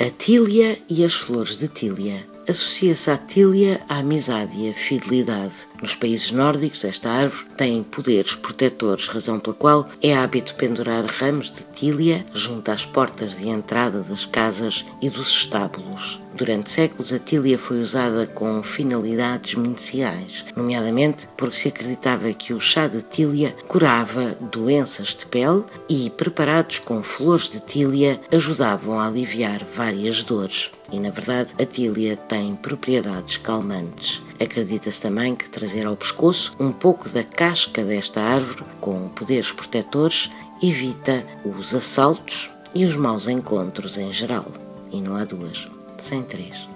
A tília e as flores de tília. Associa-se a tília à amizade e à fidelidade. Nos países nórdicos, esta árvore tem poderes protetores, razão pela qual é hábito pendurar ramos de tília junto às portas de entrada das casas e dos estábulos. Durante séculos, a tília foi usada com finalidades medicinais, nomeadamente porque se acreditava que o chá de tília curava doenças de pele e, preparados com flores de tília, ajudavam a aliviar várias dores. E, na verdade, a tília tem propriedades calmantes. Acredita-se também que trazer ao pescoço um pouco da casca desta árvore, com poderes protetores, evita os assaltos e os maus encontros em geral. E não há duas, sem três.